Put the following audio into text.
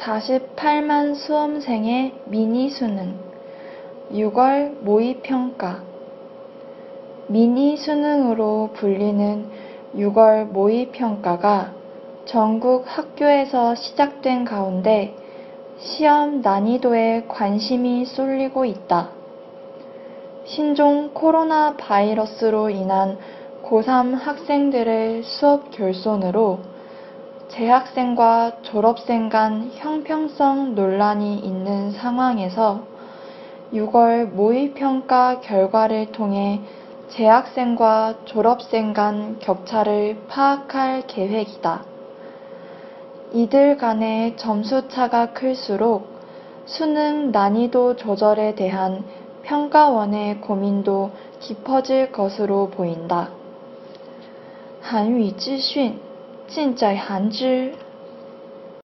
48만 수험생의 미니 수능 6월 모의 평가 미니 수능으로 불리는 6월 모의 평가가 전국 학교에서 시작된 가운데 시험 난이도에 관심이 쏠리고 있다. 신종 코로나 바이러스로 인한 고3 학생들의 수업 결손으로 재학생과 졸업생 간 형평성 논란이 있는 상황에서 6월 모의평가 결과를 통해 재학생과 졸업생 간 격차를 파악할 계획이다. 이들 간의 점수차가 클수록 수능 난이도 조절에 대한 평가원의 고민도 깊어질 것으로 보인다. 한위 지讯 正在喊住